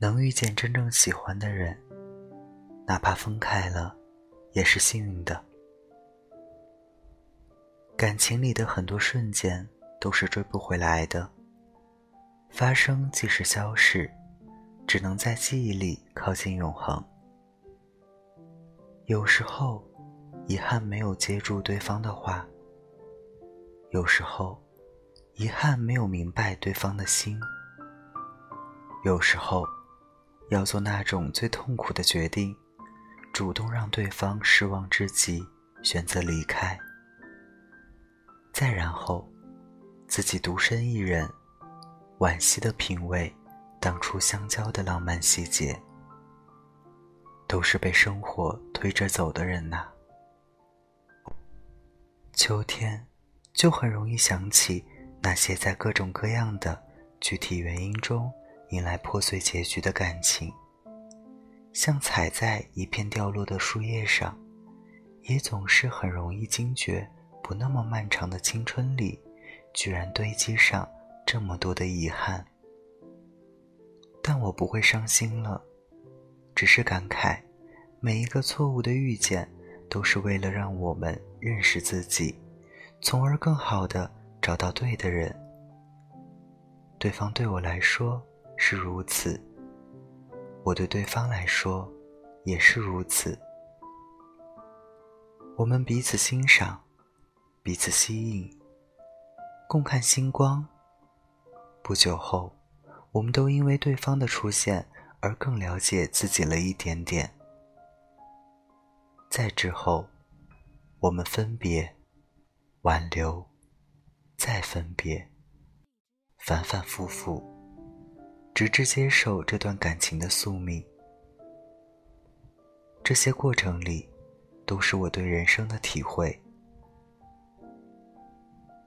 能遇见真正喜欢的人，哪怕分开了，也是幸运的。感情里的很多瞬间都是追不回来的，发生即是消逝，只能在记忆里靠近永恒。有时候，遗憾没有接住对方的话；有时候，遗憾没有明白对方的心；有时候，要做那种最痛苦的决定，主动让对方失望至极，选择离开。再然后，自己独身一人，惋惜的品味当初相交的浪漫细节。都是被生活推着走的人呐。秋天，就很容易想起那些在各种各样的具体原因中迎来破碎结局的感情，像踩在一片掉落的树叶上，也总是很容易惊觉。不那么漫长的青春里，居然堆积上这么多的遗憾。但我不会伤心了，只是感慨，每一个错误的遇见，都是为了让我们认识自己，从而更好的找到对的人。对方对我来说是如此，我对对方来说也是如此。我们彼此欣赏。彼此吸引，共看星光。不久后，我们都因为对方的出现而更了解自己了一点点。再之后，我们分别、挽留、再分别，反反复复，直至接受这段感情的宿命。这些过程里，都是我对人生的体会。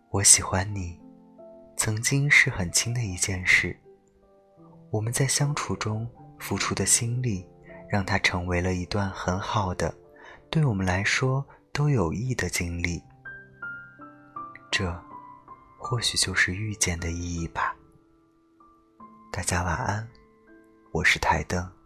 我喜欢你，曾经是很轻的一件事。我们在相处中付出的心力，让它成为了一段很好的，对我们来说都有益的经历。这，或许就是遇见的意义吧。大家晚安，我是台灯。